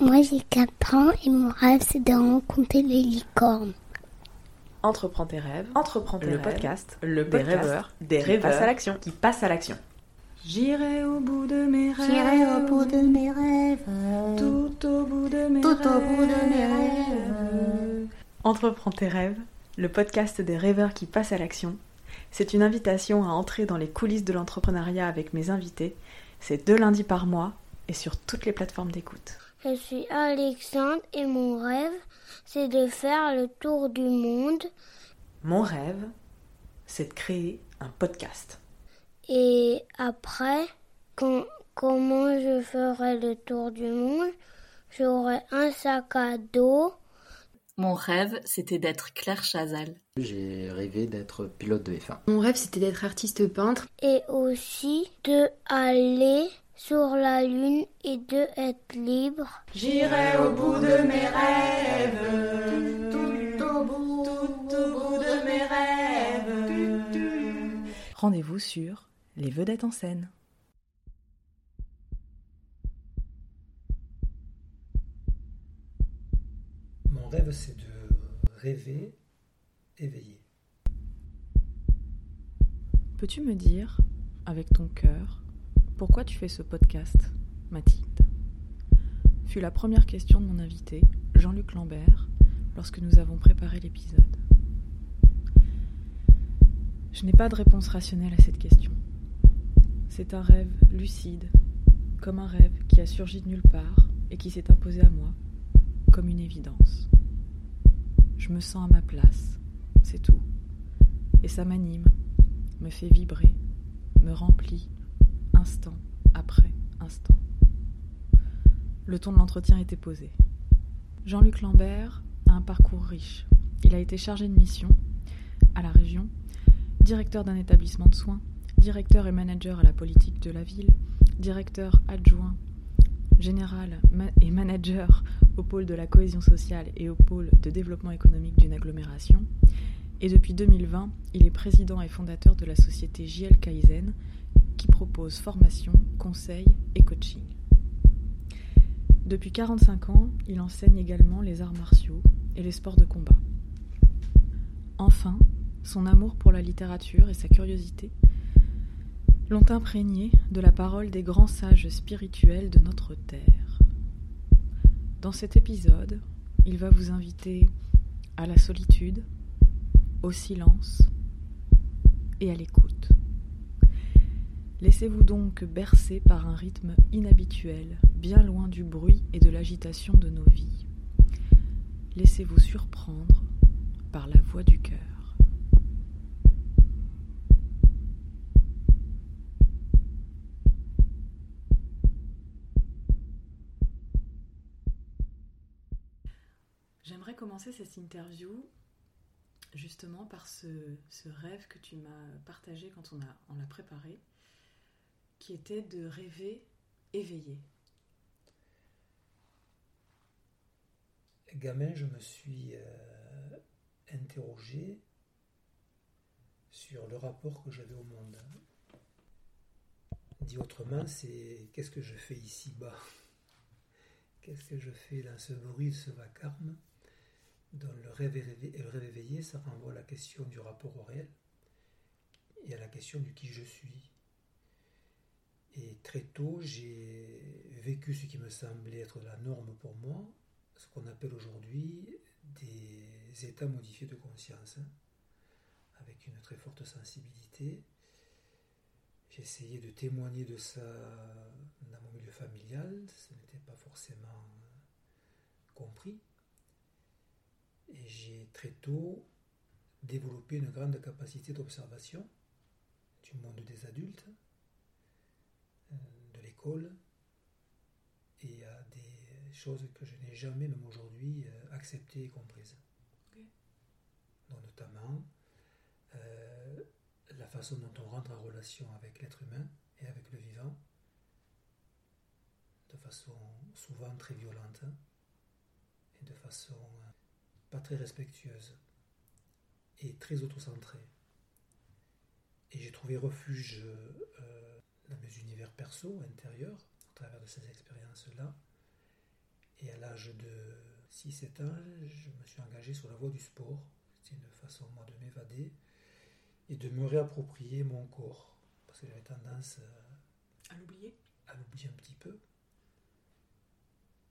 Moi j'ai 4 ans et mon rêve c'est de rencontrer les licornes. Entreprends tes rêves, Entreprends tes le rêves. podcast, le des podcast rêveurs, des qui rêveurs passent à l'action. qui passent à l'action. J'irai au bout de mes rêves. J'irai au bout de mes rêves. Tout au bout de mes Tout rêves. au bout de mes rêves. Entreprends tes rêves, le podcast des rêveurs qui passent à l'action. C'est une invitation à entrer dans les coulisses de l'entrepreneuriat avec mes invités. C'est deux lundis par mois et sur toutes les plateformes d'écoute. Je suis Alexandre et mon rêve c'est de faire le tour du monde Mon rêve, c'est de créer un podcast. et après quand, comment je ferai le tour du monde? J'aurai un sac à dos Mon rêve, c'était d'être Claire Chazal. J'ai rêvé d'être pilote de F1. Mon rêve, c'était d'être artiste peintre. et aussi de aller sur la lune et de être libre. J'irai au bout de mes rêves. Tout au bout, Tout au bout de mes rêves. Rendez-vous sur Les Vedettes en scène. Mon rêve, c'est de rêver éveillé. Peux-tu me dire, avec ton cœur, pourquoi tu fais ce podcast, Mathilde? Fut la première question de mon invité, Jean-Luc Lambert, lorsque nous avons préparé l'épisode. Je n'ai pas de réponse rationnelle à cette question. C'est un rêve lucide, comme un rêve qui a surgi de nulle part et qui s'est imposé à moi, comme une évidence. Je me sens à ma place, c'est tout. Et ça m'anime, me fait vibrer, me remplit, instant après instant. Le ton de l'entretien était posé. Jean-Luc Lambert a un parcours riche. Il a été chargé de mission à la région, directeur d'un établissement de soins, directeur et manager à la politique de la ville, directeur adjoint général et manager au pôle de la cohésion sociale et au pôle de développement économique d'une agglomération. Et depuis 2020, il est président et fondateur de la société JL Kaizen qui propose formation, conseil et coaching. Depuis 45 ans, il enseigne également les arts martiaux et les sports de combat. Enfin, son amour pour la littérature et sa curiosité l'ont imprégné de la parole des grands sages spirituels de notre terre. Dans cet épisode, il va vous inviter à la solitude, au silence et à l'écoute. Laissez-vous donc bercer par un rythme inhabituel, bien loin du bruit et de l'agitation de nos vies. Laissez-vous surprendre par la voix du cœur. J'aimerais commencer cette interview justement par ce, rêve que tu m'as partagé quand on, a, on l'a préparé, qui était de rêver éveillé. Gamin, je me suis euh, interrogé sur le rapport que j'avais au monde. Dit autrement, c'est qu'est-ce que je fais ici-bas Qu'est-ce que je fais dans ce bruit, ce vacarme? Dans le rêve, éveillé, le rêve éveillé, ça renvoie à la question du rapport au réel et à la question du qui je suis. Et très tôt, j'ai vécu ce qui me semblait être la norme pour moi, ce qu'on appelle aujourd'hui des états modifiés de conscience, hein, avec une très forte sensibilité. J'ai essayé de témoigner de ça dans mon milieu familial, ce n'était pas forcément compris. Et j'ai très tôt développé une grande capacité d'observation du monde des adultes, l'école, et à des choses que je n'ai jamais, même aujourd'hui, euh, acceptées et comprises. Donc, notamment euh, la façon dont on rentre en relation avec l'être humain et avec le vivant, de façon souvent très violente et de façon euh, pas très respectueuse et très autocentrée. Et j'ai trouvé refuge euh, dans mes univers perso, intérieurs, au travers de ces expériences-là, et à l'âge de 6-7 ans, je me suis engagé sur la voie du sport. C'est une façon, moi, de m'évader et de me réapproprier mon corps. Parce que j'avais tendance à l'oublier à l'oublier un petit peu.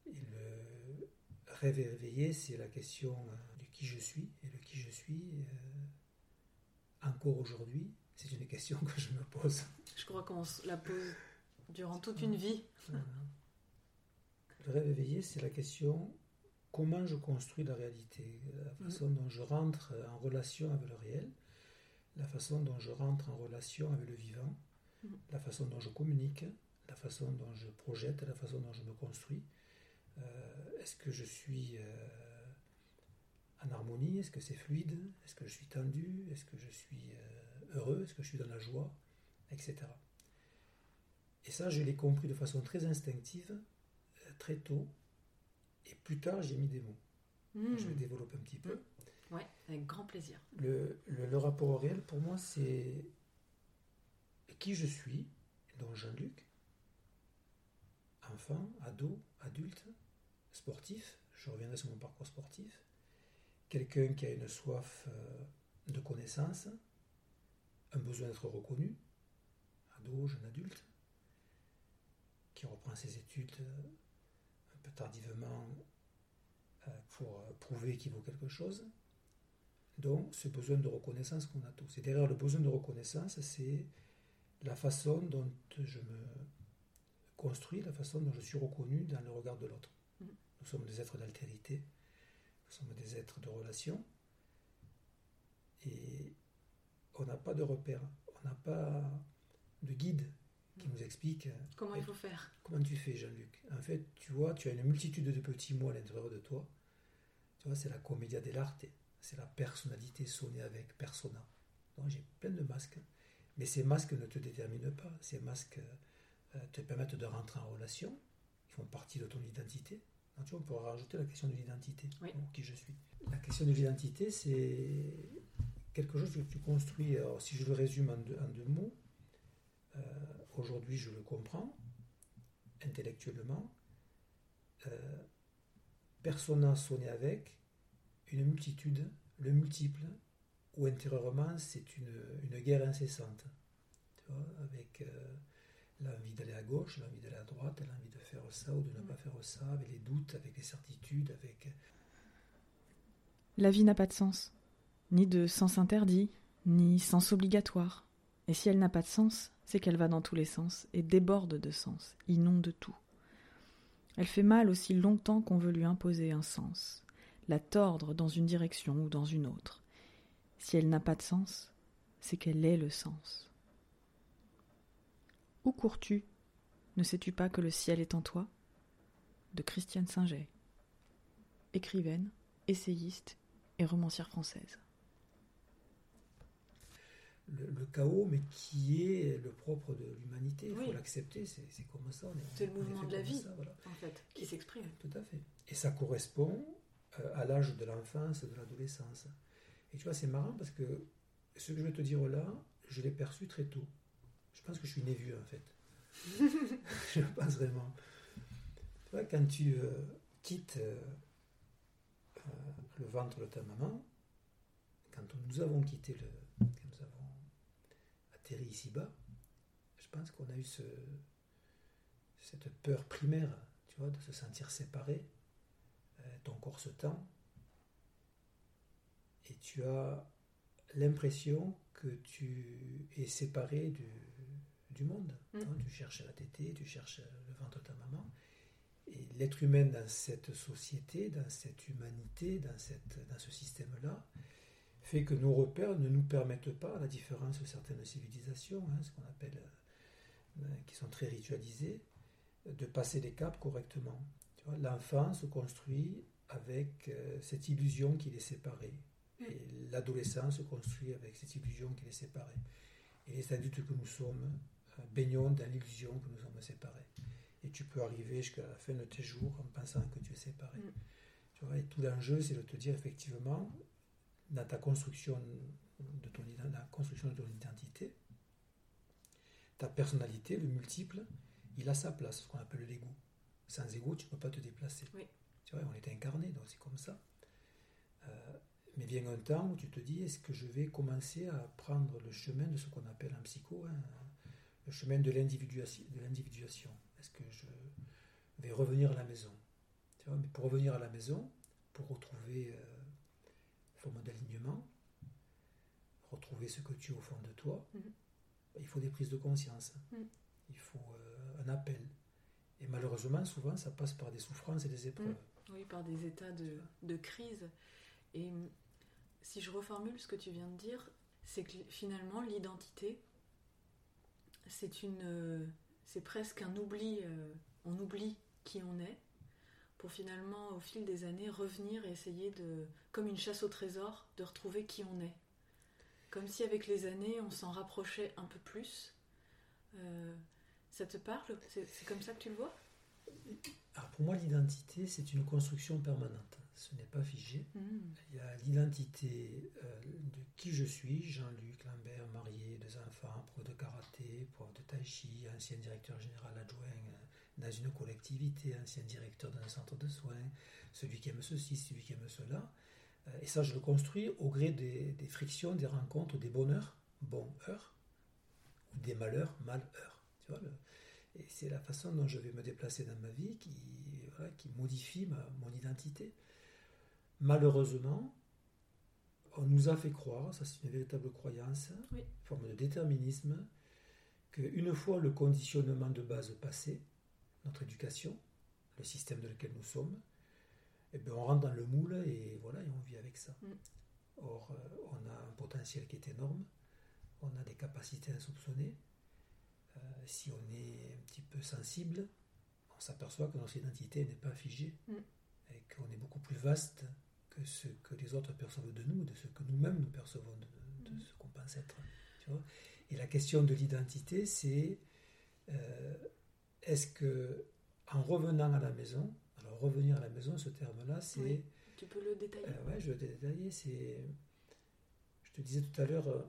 Et le rêve éveillé, c'est la question de qui je suis. Et le qui je suis, encore aujourd'hui, c'est une question que je me pose. Je crois qu'on la pose durant toute une vie. Le rêve éveillé, c'est la question comment je construis la réalité, la mm. façon dont je rentre en relation avec le réel, la façon dont je rentre en relation avec le vivant, mm. la façon dont je communique, la façon dont je projette, la façon dont je me construis. Euh, est-ce que je suis euh, en harmonie? Est-ce que c'est fluide? Est-ce que je suis tendu? Est-ce que je suis euh, heureux? Est-ce que je suis dans la joie? Etc. Et ça, je l'ai compris de façon très instinctive, très tôt. Et plus tard, j'ai mis des mots. Hmm. Je vais développer un petit peu. Hmm. Oui, avec grand plaisir. Le, le, rapport au réel, pour moi, c'est qui je suis, donc Jean-Luc, enfant, ado, adulte, sportif, je reviendrai sur mon parcours sportif, quelqu'un qui a une soif euh, de connaissance, un besoin d'être reconnu, ado, jeune adulte, qui reprend ses études euh, un peu tardivement euh, pour prouver qu'il vaut quelque chose. Donc ce besoin de reconnaissance qu'on a tous. Et derrière le besoin de reconnaissance, c'est la façon dont je me construis, la façon dont je suis reconnu dans le regard de l'autre. Mm. Nous sommes des êtres d'altérité, nous sommes des êtres de relation, et on n'a pas de repère, on n'a pas de guide qui nous explique comment il faut faire. Comment tu fais, Jean-Luc En fait, tu vois, tu as une multitude de petits mots à l'intérieur de toi. Tu vois, c'est la commedia dell'arte, c'est la personnalité sonnée avec persona. Donc j'ai plein de masques, mais ces masques ne te déterminent pas. Ces masques euh, te permettent de rentrer en relation, ils font partie de ton identité. Tu vois, on pourrait rajouter la question de l'identité, qui je suis. La question de l'identité, c'est quelque chose que tu construis. Alors, si je le résume en deux, mots, euh, aujourd'hui je le comprends intellectuellement. Euh, persona sonné avec une multitude, le multiple, ou intérieurement c'est une, une, guerre incessante. Tu vois, avec. Euh, l'envie d'aller à gauche, l'envie d'aller à droite, l'envie de faire ça ou de ne pas faire ça, avec les doutes, avec les certitudes, avec... La vie n'a pas de sens, ni de sens interdit, ni sens obligatoire. Et si elle n'a pas de sens, c'est qu'elle va dans tous les sens et déborde de sens, inonde tout. Elle fait mal aussi longtemps qu'on veut lui imposer un sens, la tordre dans une direction ou dans une autre. Si elle n'a pas de sens, c'est qu'elle est le sens. Où cours-tu? Ne sais-tu pas que le ciel est en toi? De Christiane Singer, écrivaine, essayiste et romancière française. Le, chaos, mais qui est le propre de l'humanité, il faut l'accepter, c'est comme ça. C'est le mouvement de la vie, en fait, qui s'exprime. Tout à fait. Et ça correspond euh, à l'âge de l'enfance, de l'adolescence. Et tu vois, c'est marrant parce que ce que je vais te dire là, je l'ai perçu très tôt. Je pense que je suis né vieux en fait. je pense vraiment. Tu vois, quand tu euh, quittes euh, le ventre de ta maman, quand nous avons quitté le. Atterri ici-bas, je pense qu'on a eu ce, cette peur primaire, tu vois, de se sentir séparé. ton corps se tend. Et tu as l'impression que tu es séparé du, du monde. Mm. Hein, tu cherches la tétée, tu cherches le ventre de ta maman. Et l'être humain dans cette société, dans cette humanité, dans, cette, dans ce système-là, fait que nos repères ne nous permettent pas, à la différence de certaines civilisations, hein, ce qu'on appelle, euh, qui sont très ritualisées, de passer les caps correctement. L'enfant se construit avec euh, cette illusion qu'il est séparé. Et l'adolescence se construit avec cette illusion qu'il est séparé. Et les adultes que nous sommes euh, baignons dans l'illusion que nous sommes séparés. Et tu peux arriver jusqu'à la fin de tes jours en pensant que tu es séparé. Mm. Tu vois, et tout l'enjeu, c'est de te dire effectivement, dans ta construction de ton, dans la construction de ton identité, ta personnalité, le multiple, il a sa place, ce qu'on appelle l'ego. Sans ego, tu ne peux pas te déplacer. Tu vois, on est incarné, donc c'est comme ça. Euh, mais vient un temps où tu te dis, est-ce que je vais commencer à prendre le chemin de ce qu'on appelle en psycho, hein, le chemin de l'individuation? Est-ce que je vais revenir à la maison? Tu vois, Mais pour revenir à la maison, pour retrouver euh, forme d'alignement, retrouver ce que tu es au fond de toi, Mhm. il faut des prises de conscience. Mhm. Il faut euh, un appel. Et malheureusement, souvent, ça passe par des souffrances et des épreuves. Mhm. Oui, par des états de, de crise. Et hum, si je reformule ce que tu viens de dire, c'est que finalement l'identité, c'est une, euh, c'est presque un oubli. euh, on oublie qui on est pour finalement, au fil des années, revenir et essayer de, comme une chasse au trésor, de retrouver qui on est. Comme si avec les années, on s'en rapprochait un peu plus. Euh, ça te parle? C'est c'est comme ça que tu le vois? Alors pour moi, l'identité, c'est une construction permanente. Ce n'est pas figé. Mhm. Il y a l'identité euh, de qui je suis, Jean-Luc Lambert, marié, deux enfants, pro de karaté, prof de tai chi, ancien directeur général adjoint dans une collectivité, ancien directeur d'un centre de soins, celui qui aime ceci, celui qui aime cela. Euh, et ça, je le construis au gré des, des frictions, des rencontres, des bonheurs, bon-heures, ou des malheurs, mal-heures. Tu vois, le- et c'est la façon dont je vais me déplacer dans ma vie qui, voilà, qui modifie ma- mon identité. Malheureusement, on nous a fait croire, ça c'est une véritable croyance, Oui. forme de déterminisme, qu'une fois le conditionnement de base passé, notre éducation, le système dans lequel nous sommes, eh bien, on rentre dans le moule et voilà, et on vit avec ça. Mm. Or, euh, on a un potentiel qui est énorme, on a des capacités insoupçonnées. Euh, si on est un petit peu sensible, on s'aperçoit que notre identité n'est pas figée Mm. et qu'on est beaucoup plus vaste que ce que les autres perçoivent de nous, de ce que nous-mêmes nous percevons de, de Mm. ce qu'on pense être. tu vois. Et la question de l'identité, c'est euh, est-ce que en revenant à la maison, alors revenir à la maison, ce terme-là, c'est Oui. Tu peux le détailler euh, ouais, je vais détailler. C'est, je te disais tout à l'heure, euh,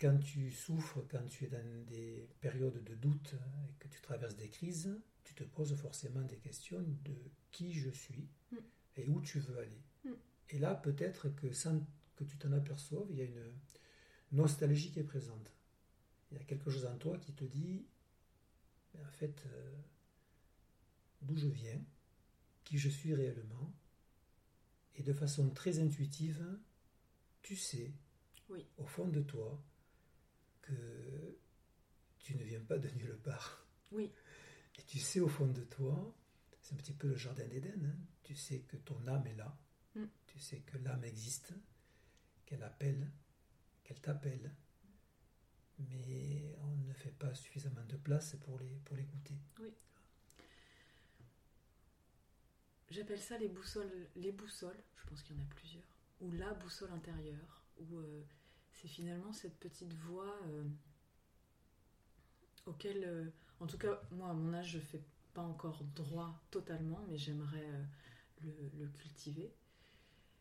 quand tu souffres, quand tu es dans des périodes de doute et que tu traverses des crises, tu te poses forcément des questions de qui je suis Mm. et où tu veux aller. Mm. Et là, peut-être que sans que tu t'en aperçoives, il y a une nostalgie qui est présente. Il y a quelque chose en toi qui te dit, en fait, euh, d'où je viens, qui je suis réellement, et de façon très intuitive, tu sais, Oui. au fond de toi, que tu ne viens pas de nulle part. Oui. Et tu sais au fond de toi, c'est un petit peu le jardin d'Éden, hein, tu sais que ton âme est là, Mm. tu sais que l'âme existe, qu'elle appelle, qu'elle t'appelle, mais on ne fait pas suffisamment de place pour les pour l'écouter. J'appelle ça les boussoles, les boussoles, je pense qu'il y en a plusieurs, ou la boussole intérieure, où euh, c'est finalement cette petite voix euh, auquel, euh, en tout cas, moi à mon âge, je fais pas encore droit totalement, mais j'aimerais le cultiver.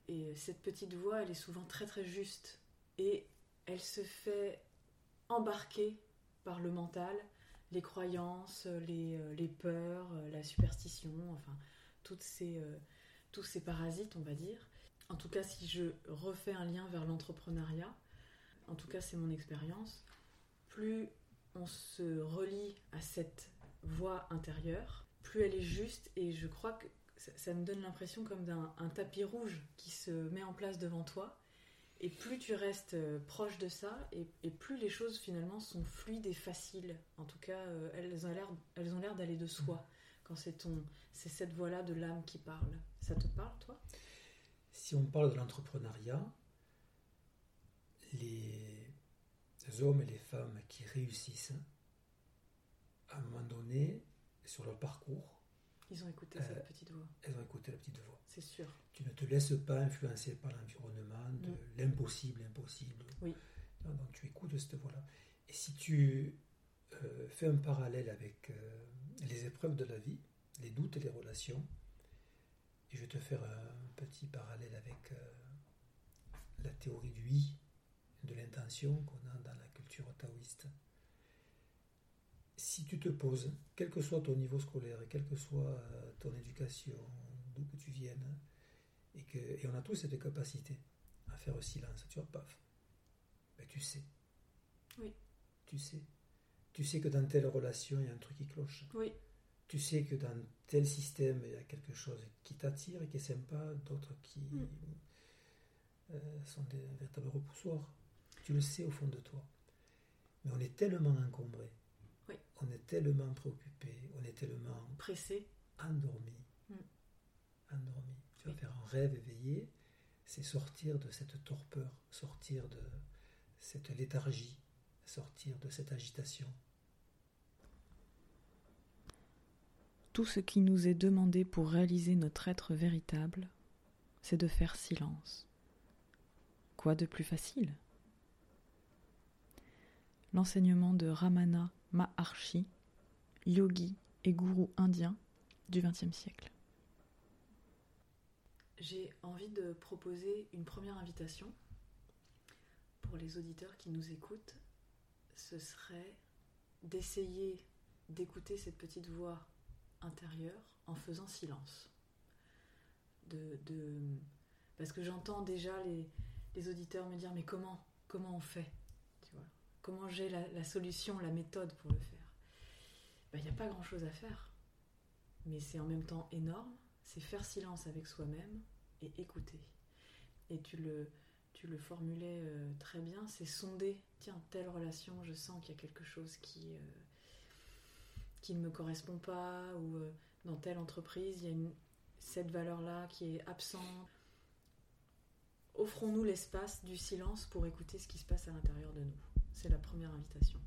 Et cette petite voix, elle est souvent très très juste, et elle se fait embarquer par le mental, les croyances, les, euh, les peurs, euh, la superstition, enfin toutes ces, euh, tous ces parasites, on va dire. En tout cas, si je refais un lien vers l'entrepreneuriat, en tout cas c'est mon expérience, plus on se relie à cette voix intérieure, plus elle est juste et je crois que ça, ça me donne l'impression comme d'un un tapis rouge qui se met en place devant toi. Et plus tu restes euh, proche de ça, et, plus les choses finalement sont fluides et faciles. En tout cas, euh, elles ont l'air, elles ont l'air d'aller de soi quand c'est ton, c'est cette voix-là de l'âme qui parle. Ça te parle, toi? Si on parle de l'entrepreneuriat, les hommes et les femmes qui réussissent, à un moment donné, sur leur parcours, Ils ont écouté Euh, cette petite voix, elles ont écouté la petite voix. c'est sûr. Tu ne te laisses pas influencer par l'environnement, de l'impossible, impossible. Oui. Non, donc tu écoutes cette voix-là. Et si tu euh, fais un parallèle avec euh, les épreuves de la vie, les doutes et les relations, et je vais te faire un petit parallèle avec euh, la théorie du i, de l'intention qu'on a dans la culture taoïste. Si tu te poses, quel que soit ton niveau scolaire, quelle que soit euh, ton éducation, d'où que tu viennes. et, que, et on a tous cette capacité à faire silence. Tu vois, paf. Ben, tu sais. Oui. Tu sais. Tu sais que dans telle relation, il y a un truc qui cloche. Oui. Tu sais que dans tel système, il y a quelque chose qui t'attire et qui est sympa, d'autres qui Mm. euh, sont des véritables repoussoirs. Tu le sais au fond de toi. Mais on est tellement encombré. On est tellement préoccupé. On est tellement Pressé. endormi. Mm. Endormi. Tu vas Oui. faire un rêve éveillé, c'est sortir de cette torpeur, sortir de cette léthargie, sortir de cette agitation. Tout ce qui nous est demandé pour réaliser notre être véritable, c'est de faire silence. Quoi de plus facile? L'enseignement de Ramana Maharshi, yogi et gourou indien du XXe siècle. J'ai envie de proposer une première invitation pour les auditeurs qui nous écoutent. Ce serait d'essayer d'écouter cette petite voix intérieure en faisant silence. Parce que j'entends déjà les, les auditeurs me dire mais comment comment on fait? Comment j'ai la, solution, la méthode pour le faire Ben, Il n'y a pas grand-chose à faire. Mais c'est en même temps énorme. C'est faire silence avec soi-même et écouter. Et tu le, tu le formulais euh, très bien, c'est sonder. Tiens, telle relation, je sens qu'il y a quelque chose qui... euh, qui ne me correspond pas ou euh, dans telle entreprise il y a une, cette valeur-là qui est absente. Offrons-nous l'espace du silence pour écouter ce qui se passe à l'intérieur de nous. C'est la première invitation.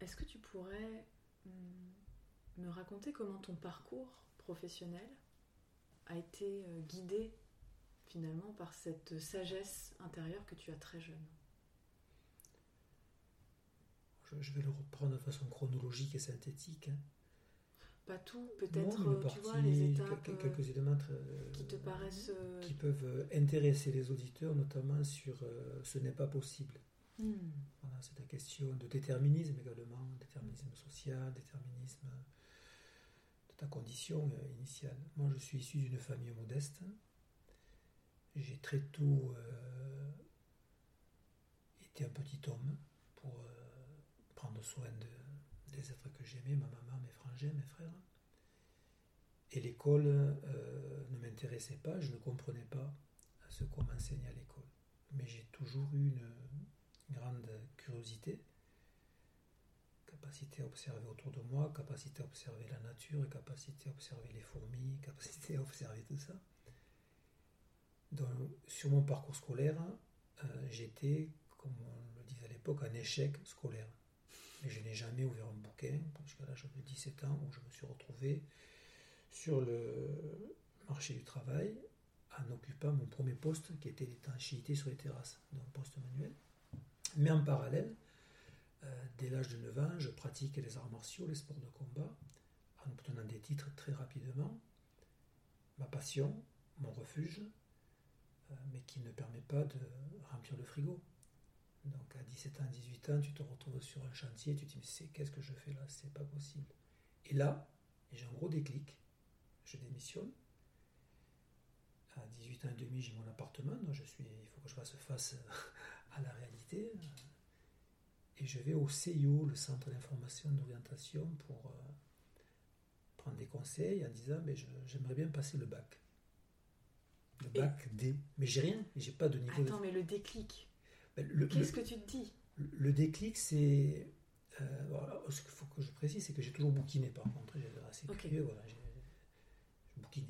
Est-ce que tu pourrais hum, me raconter comment ton parcours professionnel a été euh, guidé finalement par cette sagesse intérieure que tu as très jeune? Je, je vais le reprendre de façon chronologique et synthétique. hein. Pas tout, peut-être, euh, tu partie, vois, les étapes quel- euh, quelques éléments euh, qui te paraissent... euh, qui peuvent intéresser les auditeurs, notamment sur euh, ce n'est pas possible. hmm, Voilà, c'est la question de déterminisme également, déterminisme social, déterminisme de ta condition initiale. Moi, je suis issu d'une famille modeste. J'ai très tôt été un petit homme pour prendre soin de- des êtres que j'aimais, ma maman, mes frangins, mes frères. Et l'école euh, ne m'intéressait pas, je ne comprenais pas ce qu'on m'enseignait à l'école. Mais j'ai toujours eu une, grande curiosité, capacité à observer autour de moi, capacité à observer la nature, capacité à observer les fourmis, capacité à observer tout ça. Sur mon parcours scolaire, euh, j'étais, comme on le disait à l'époque, un échec scolaire. Je n'ai jamais ouvert un bouquin jusqu'à l'âge de 17 ans où je me suis retrouvé sur le marché du travail en occupant mon premier poste qui était l'étanchéité sur les terrasses, donc poste manuel. Mais en parallèle, euh, dès l'âge de 9 ans, je pratique les arts martiaux, les sports de combat, en obtenant des titres très rapidement. Ma passion, mon refuge, euh, mais qui ne permet pas de remplir le frigo. Donc à 17 ans, 18 ans, tu te retrouves sur un chantier, tu te dis, mais c'est- qu'est-ce que je fais là? C'est pas possible. Et là, j'ai un gros déclic, je démissionne. À 18 ans et demi, j'ai mon appartement, donc je suis, il faut que je fasse face à la réalité. Et je vais au CIO, le Centre d'information et d'orientation, pour euh, prendre des conseils en disant mais je- j'aimerais bien passer le bac. Le Et- bac D. Mais j'ai rien, j'ai pas de niveau Attends, de. mais le déclic, qu'est-ce le- que tu te dis? le déclic, c'est. euh, voilà, ce qu'il faut que je précise, c'est que j'ai toujours bouquiné par contre. J'ai assez Ok. curieux, voilà. Je bouquine.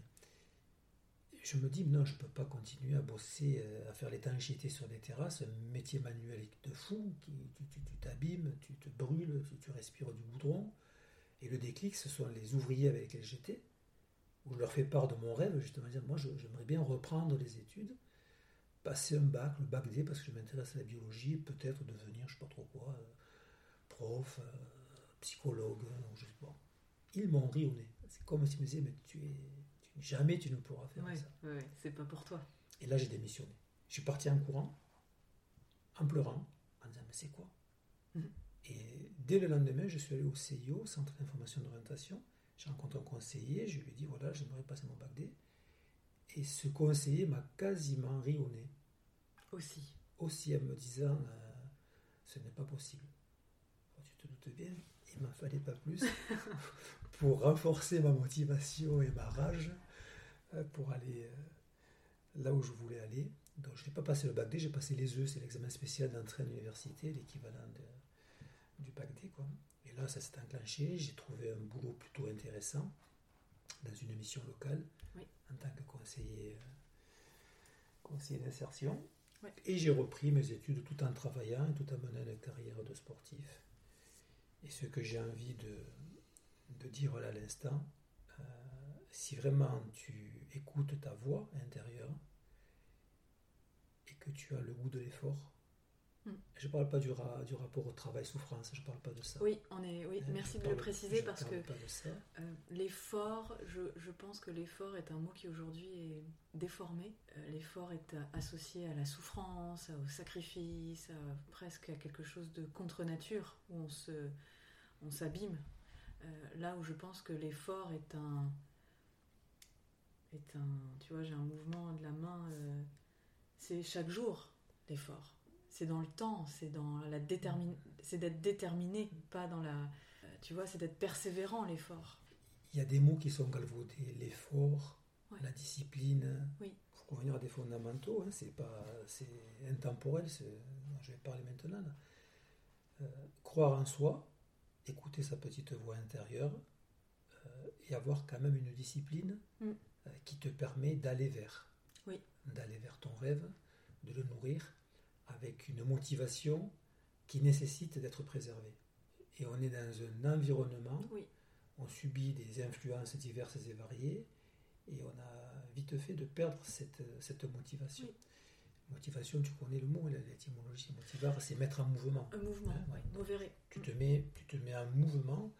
Je me dis, non, je ne peux pas continuer à bosser, euh, à faire l'étanchéité sur des terrasses, un métier manuel de fou, qui, tu tu- tu t'abîmes, tu te brûles, tu, tu respires du goudron. Et le déclic, ce sont les ouvriers avec lesquels j'étais, où je leur fais part de mon rêve, justement, dire, moi, j'aimerais bien reprendre les études, passer un bac, le bac D, parce que je m'intéresse à la biologie, peut-être devenir, je ne sais pas trop quoi, euh, prof, euh, psychologue, ou je sais pas. Ils m'ont ri au nez. C'est comme s'ils me disaient, mais tu es, tu- jamais tu ne pourras faire Ouais, ça. ouais, ouais, c'est pas pour toi. Et là, j'ai démissionné. Je suis parti en courant, en pleurant, en disant, mais c'est quoi? Mhm. Et dès le lendemain, je suis allé au CIO, Centre d'information d'orientation. J'ai rencontré un conseiller, je lui ai dit, voilà, j'aimerais passer mon bac D. Et ce conseiller m'a quasiment ri au nez, Aussi. aussi en me disant, euh, ce n'est pas possible. Bon, tu te doutes bien, il m'en fallait pas plus pour renforcer ma motivation et ma rage euh, pour aller euh, là où je voulais aller. Donc je n'ai pas passé le bac D, j'ai passé les E, c'est l'examen spécial d'entrée à l'université, l'équivalent de- du bac D. Quoi. Et là, ça s'est enclenché, j'ai trouvé un boulot plutôt intéressant dans une mission locale Oui. en tant que conseiller, euh, conseiller d'insertion. Et j'ai repris mes études tout en travaillant et tout en menant une carrière de sportif. Et ce que j'ai envie de, de dire là à l'instant, euh, si vraiment tu écoutes ta voix intérieure et que tu as le goût de l'effort. Je ne parle pas du, ra- du rapport au travail-souffrance, je ne parle pas de ça. Oui, on est. Oui, Euh, merci je de parle- le préciser parce que euh, l'effort, je, je pense que l'effort est un mot qui aujourd'hui est déformé. Euh, l'effort est euh, associé à la souffrance, au sacrifice, à- presque à quelque chose de contre-nature où on se, on s'abîme. Euh, là où je pense que l'effort est un, est un, tu vois, j'ai un mouvement de la main. c'est chaque jour l'effort. C'est dans le temps, c'est dans la détermine, c'est d'être déterminé, pas dans la, tu vois, c'est d'être persévérant l'effort. Il y a des mots qui sont galvaudés, l'effort, Ouais. la discipline. Oui. faut revenir à des fondamentaux, hein, c'est pas, c'est intemporel, dont je vais parler maintenant. Euh, croire en soi, écouter sa petite voix intérieure euh, et avoir quand même une discipline Mm. euh, qui te permet d'aller vers, Oui. d'aller vers ton rêve, de le nourrir avec une motivation qui nécessite d'être préservée. Et on est dans un environnement Oui. on subit des influences diverses et variées et on a vite fait de perdre cette, cette motivation. Oui. Motivation, tu connais le mot, l'étymologie motivar, c'est mettre en mouvement. Un mouvement, Ouais, ouais. vous verrez. Tu te mets, tu te mets en mouvement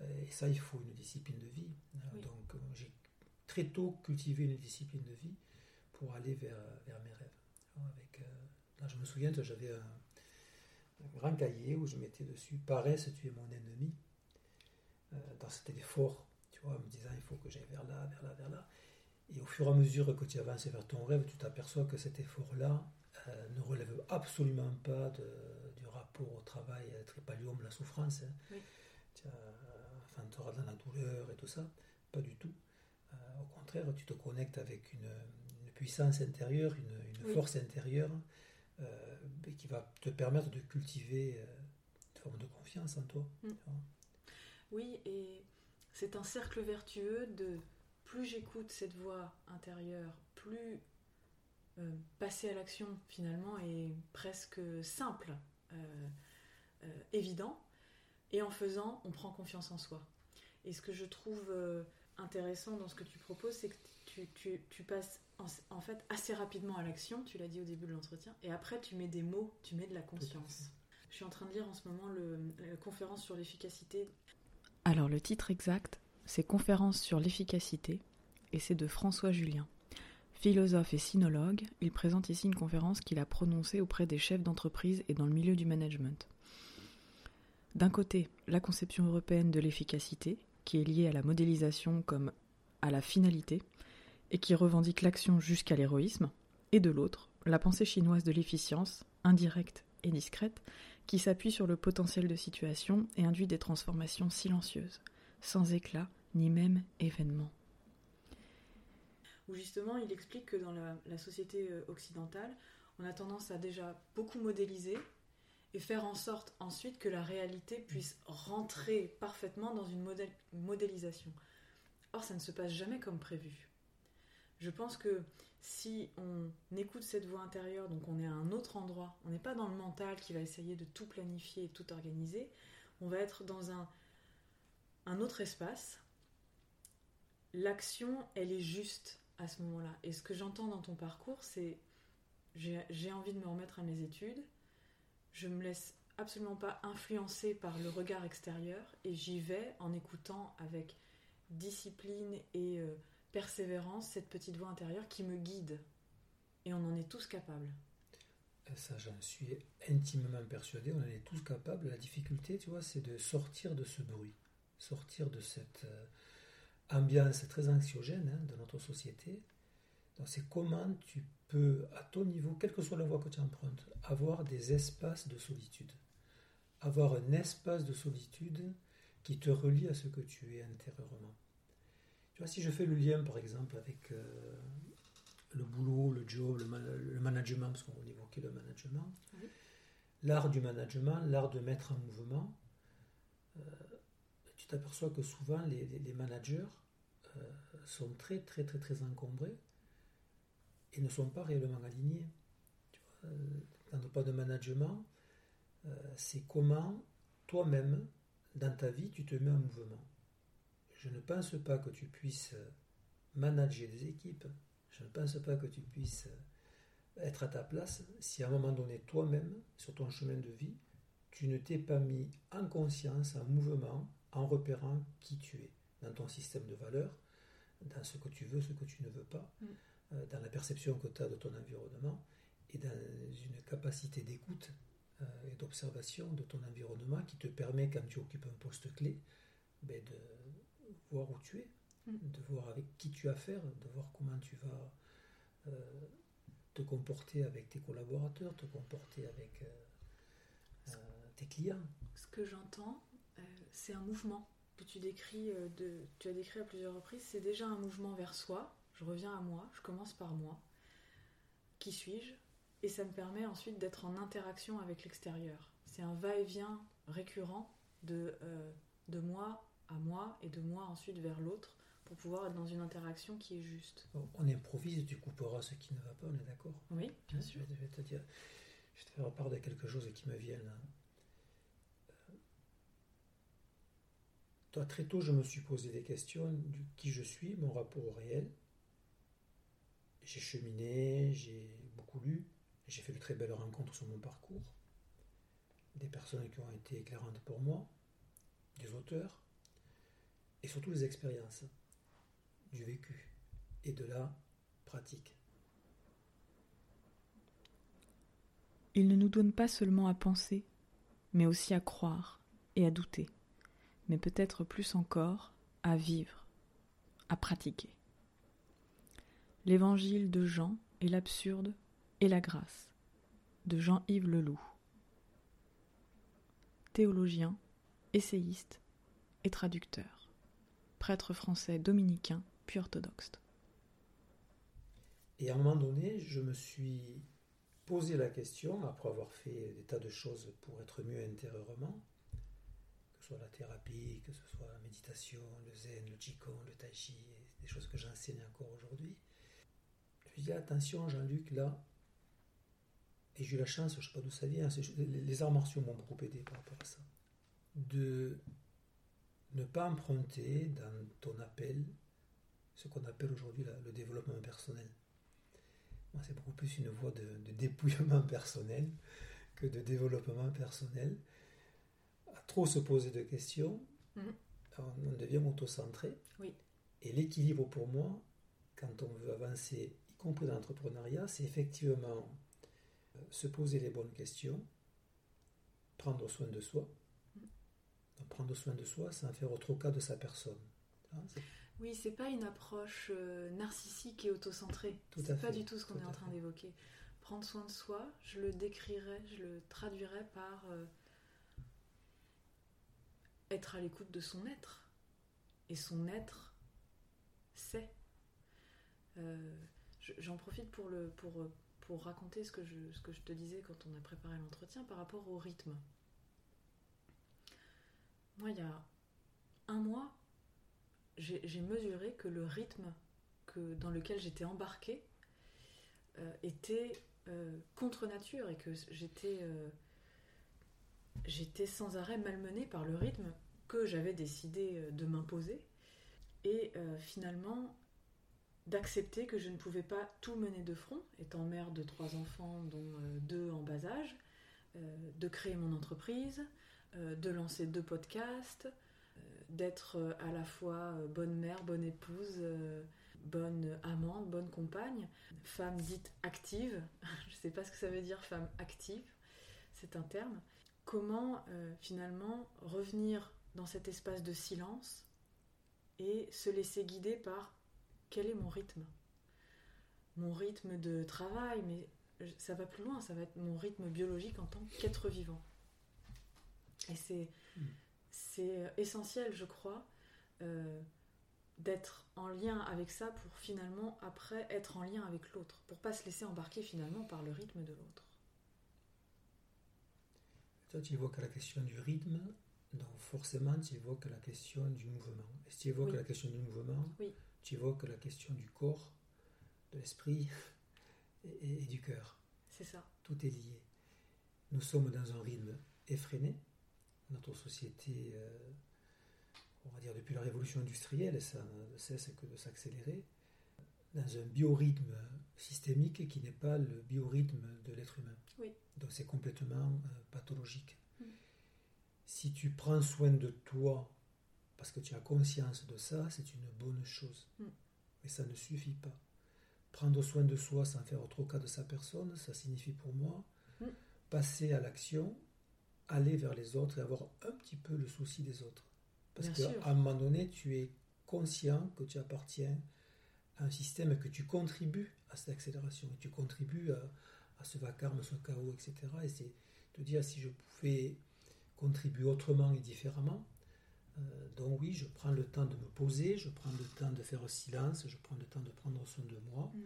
euh, et ça, il faut une discipline de vie. Oui. Donc, euh, j'ai très tôt cultivé une discipline de vie pour aller vers, vers mes rêves. Avec, euh, là, je me souviens, j'avais un, un grand cahier où je mettais dessus Paresse, tu es mon ennemi. Euh, dans cet effort, tu vois, en me disant il faut que j'aille vers là, vers là, vers là. Et au fur et à mesure que tu avances vers ton rêve, tu t'aperçois que cet effort-là euh, ne relève absolument pas de- du rapport au travail, à trépalium, la souffrance. hein. Oui. Tu enfin, tu auras dans la douleur et tout ça. Pas du tout. Euh, au contraire, tu te connectes avec une, une puissance intérieure, une, une Oui. force intérieure euh, et qui va te permettre de cultiver euh, une forme de confiance en toi. Mm. Oui, et c'est un cercle vertueux de plus j'écoute cette voix intérieure, plus euh, passer à l'action finalement est presque simple, euh, évident, et en faisant, on prend confiance en soi. Et ce que je trouve intéressant dans ce que tu proposes, c'est que tu, tu- tu passes en, en fait assez rapidement à l'action, tu l'as dit au début de l'entretien, et après tu mets des mots, tu mets de la conscience. Je suis en train de lire en ce moment le, la conférence sur l'efficacité alors le titre exact, c'est Conférence sur l'efficacité, et c'est de François Julien. Philosophe et sinologue, il présente ici une conférence qu'il a prononcée auprès des chefs d'entreprise et dans le milieu du management. D'un côté, la conception européenne de l'efficacité, qui est liée à la modélisation comme à la finalité, et qui revendique l'action jusqu'à l'héroïsme, et de l'autre, la pensée chinoise de l'efficience, indirecte et discrète, qui s'appuie sur le potentiel de situation et induit des transformations silencieuses, sans éclat ni même événement. Où justement il explique que dans la, la société euh, occidentale, on a tendance à déjà beaucoup modéliser et faire en sorte ensuite que la réalité puisse rentrer parfaitement dans une modélisation. Or, ça ne se passe jamais comme prévu. Je pense que si on écoute cette voix intérieure, donc on est à un autre endroit, on n'est pas dans le mental qui va essayer de tout planifier et tout organiser, on va être dans un, autre espace. L'action, elle est juste à ce moment-là. Et ce que j'entends dans ton parcours, c'est j'ai j'ai envie de me remettre à mes études, je me laisse absolument pas influencer par le regard extérieur et j'y vais en écoutant avec discipline et euh, persévérance cette petite voix intérieure qui me guide. Et on en est tous capables. Ça, j'en suis intimement persuadé. On en est tous capables. La difficulté, tu vois, c'est de sortir de ce bruit, sortir de cette euh, ambiance très anxiogène hein, de notre société. Donc, c'est comment tu peux, à ton niveau, quelle que soit la voie que tu empruntes, avoir des espaces de solitude. Avoir un espace de solitude qui te relie à ce que tu es intérieurement. Tu vois, si je fais le lien, par exemple, avec euh, le boulot, le job, le, management, parce qu'on évoquait le management, l'art du management, l'art de mettre en mouvement, euh, tu t'aperçois que souvent les, managers euh, sont très, très, très, très encombrés et ne sont pas réellement alignés. Tu vois, quand on parle de management, c'est comment toi-même, dans ta vie, tu te mets en mouvement. Je ne pense pas que tu puisses manager des équipes. Je ne pense pas que tu puisses être à ta place si à un moment donné, toi-même, sur ton chemin de vie, tu ne t'es pas mis en conscience, en mouvement, en repérant qui tu es, dans ton système de valeurs, dans ce que tu veux, ce que tu ne veux pas, mm. euh, dans la perception que tu as de ton environnement et dans une capacité d'écoute euh, et d'observation de ton environnement qui te permet, quand tu occupes un poste clé, ben, de voir où tu es, mm. de voir avec qui tu as affaire, de voir comment tu vas euh, te comporter avec tes collaborateurs, te comporter avec euh, tes clients. Ce que j'entends, c'est un mouvement que tu décris, de, tu as décrit à plusieurs reprises. C'est déjà un mouvement vers soi. Je reviens à moi, je commence par moi. Qui suis-je? Et ça me permet ensuite d'être en interaction avec l'extérieur. C'est un va-et-vient récurrent de, euh, de moi à moi et de moi ensuite vers l'autre pour pouvoir être dans une interaction qui est juste. On improvise, tu couperas ce qui ne va pas, on est d'accord Oui, bien sûr. Je vais, te dire, je vais te faire part de quelque chose qui me vient là. Euh, toi, très tôt, je me suis posé des questions du qui je suis, mon rapport au réel. J'ai cheminé, j'ai beaucoup lu, j'ai fait de très belles rencontres sur mon parcours, des personnes qui ont été éclairantes pour moi, des auteurs, et surtout des expériences, du vécu et de la pratique. Il ne nous donne pas seulement à penser, mais aussi à croire et à douter, mais peut-être plus encore à vivre, à pratiquer. L'évangile de Jean est l'absurde et la grâce de Jean-Yves Leloup. Théologien, essayiste et traducteur. Prêtre français dominicain puis orthodoxe. Et à un moment donné, je me suis posé la question, après avoir fait des tas de choses pour être mieux intérieurement, que ce soit la thérapie, que ce soit la méditation, le zen, le qigong, le tai chi, des choses que j'enseigne encore aujourd'hui. Je me suis dit, attention Jean-Luc, là, et j'ai eu la chance, je ne sais pas d'où ça vient, les arts martiaux m'ont beaucoup aidé par rapport à ça, de ne pas emprunter dans ton appel ce qu'on appelle aujourd'hui le développement personnel. Moi, c'est beaucoup plus une voie de, dépouillement personnel que de développement personnel. À trop se poser de questions, mhm. on devient auto-centré. Oui. Et l'équilibre pour moi, quand on veut avancer, y compris dans l'entrepreneuriat, c'est effectivement se poser les bonnes questions, prendre soin de soi. Prendre soin de soi, c'est en faire autre cas de sa personne. Hein, oui, c'est pas une approche euh, narcissique et autocentrée. C'est pas du tout ce qu'on est en train d'évoquer. Prendre soin de soi, je le décrirais, je le traduirais par euh, être à l'écoute de son être. Et son être, c'est. Euh, j'en profite pour, le, pour pour raconter ce que, je, ce que je te disais quand on a préparé l'entretien par rapport au rythme. Moi, il y a un mois, j'ai mesuré que le rythme dans lequel j'étais embarquée euh, était euh, contre nature et que j'étais euh, j'étais sans arrêt malmenée par le rythme que j'avais décidé de m'imposer. Et finalement, d'accepter que je ne pouvais pas tout mener de front, étant mère de trois enfants, dont deux en bas âge, de créer mon entreprise, de lancer deux podcasts, d'être à la fois bonne mère, bonne épouse, bonne amante, bonne compagne, femme dite active. Je ne sais pas ce que ça veut dire femme active, c'est un terme. Comment euh, finalement revenir dans cet espace de silence et se laisser guider par quel est mon rythme? Mon rythme de travail, mais ça va plus loin, ça va être mon rythme biologique en tant qu'être vivant. Et c'est, essentiel, je crois, euh, d'être en lien avec ça pour finalement, après, être en lien avec l'autre, pour pas se laisser embarquer finalement par le rythme de l'autre. Toi, tu évoques la question du rythme, donc forcément, tu évoques la question du mouvement. Et si tu évoques Oui. la question du mouvement, Oui. tu évoques la question du corps, de l'esprit et du cœur. C'est ça. Tout est lié. Nous sommes dans un rythme effréné. Notre société, euh, on va dire depuis la révolution industrielle, ça ne cesse que de s'accélérer. Dans un biorhythme systémique qui n'est pas le biorhythme de l'être humain. Oui. Donc c'est complètement euh, pathologique. Mm. Si tu prends soin de toi parce que tu as conscience de ça, c'est une bonne chose. Mm. Mais ça ne suffit pas. Prendre soin de soi sans faire trop cas de sa personne, ça signifie pour moi Mm. passer à l'action, aller vers les autres et avoir un petit peu le souci des autres. Parce qu'à un moment donné, tu es conscient que tu appartiens à un système et que tu contribues à cette accélération, et tu contribues à, à ce vacarme, ce chaos, etc. Et c'est de dire si je pouvais contribuer autrement et différemment. Euh, donc oui, je prends le temps de me poser, je prends le temps de faire silence, je prends le temps de prendre soin de moi. Mm.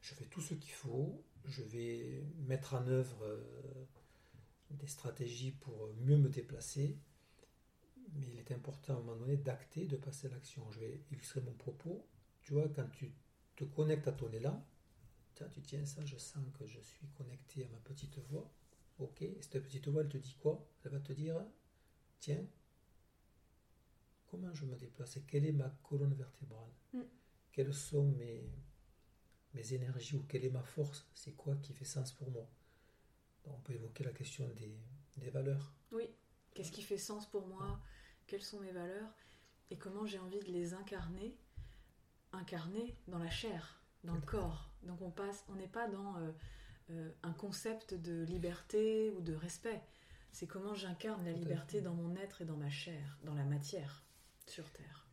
Je fais tout ce qu'il faut, je vais mettre en œuvre euh, des stratégies pour mieux me déplacer, mais il est important à un moment donné d'acter, de passer à l'action. Je vais illustrer mon propos. Tu vois, quand tu te connectes à ton élan, tiens, tu tiens ça, je sens que je suis connecté à ma petite voix. Ok, et cette petite voix, elle te dit quoi? Elle va te dire, tiens, comment je me déplace? Et quelle est ma colonne vertébrale? Mm. Quelles sont mes, mes énergies ou quelle est ma force? C'est quoi qui fait sens pour moi? On peut évoquer la question des, des valeurs. Oui. Qu'est-ce qui fait sens pour moi? Quelles sont mes valeurs? Et comment j'ai envie de les incarner? Incarner dans la chair, dans le corps. Donc on passe, on n'est pas dans euh, euh, un concept de liberté ou de respect. C'est comment j'incarne la liberté dans mon être et dans ma chair, dans la matière, sur Terre.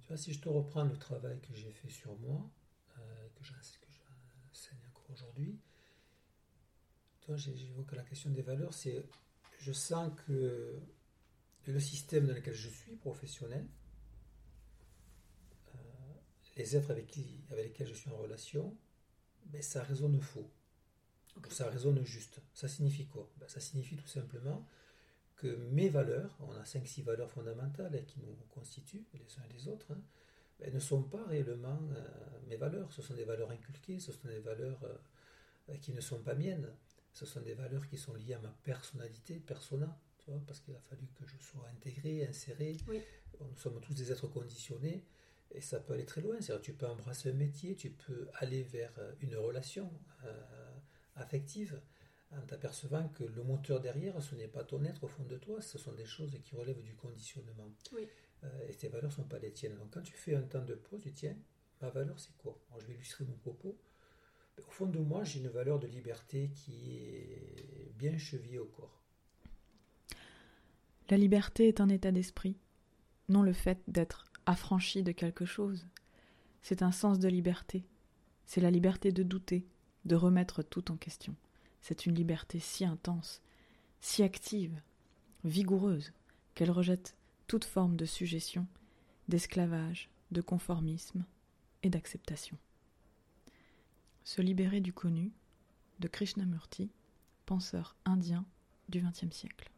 Tu vois, si je te reprends le travail que j'ai fait sur moi, euh, que j'enseigne encore aujourd'hui, j'évoque la question des valeurs, c'est je sens que le système dans lequel je suis professionnel, euh, les êtres avec, qui, avec lesquels je suis en relation, ben, ça résonne faux. Ça résonne juste. Ça signifie quoi? Ben, Ça signifie tout simplement que mes valeurs, on a 5-6 valeurs fondamentales hein, qui nous constituent les uns et les autres, hein, ben, ne sont pas réellement euh, mes valeurs. Ce sont des valeurs inculquées, ce sont des valeurs euh, qui ne sont pas miennes. Ce sont des valeurs qui sont liées à ma personnalité, persona, tu vois, parce qu'il a fallu que je sois intégré, inséré. Oui. Nous sommes tous des êtres conditionnés et ça peut aller très loin. C'est-à-dire, tu peux embrasser un métier, tu peux aller vers euh, une relation euh, affective en t'apercevant que le moteur derrière, ce n'est pas ton être au fond de toi, ce sont des choses qui relèvent du conditionnement. Oui. Euh, et tes valeurs ne sont pas les tiennes. Donc quand tu fais un temps de pause, tu dis, tiens, ma valeur c'est quoi? Alors, Je vais illustrer mon propos. Au fond de moi, j'ai une valeur de liberté qui est bien chevillée au corps. La liberté est un état d'esprit, non le fait d'être affranchi de quelque chose. C'est un sens de liberté. C'est la liberté de douter, de remettre tout en question. C'est une liberté si intense, si active, vigoureuse, qu'elle rejette toute forme de suggestion, d'esclavage, de conformisme et d'acceptation. Se libérer du connu de Krishnamurti, penseur indien du XXe siècle.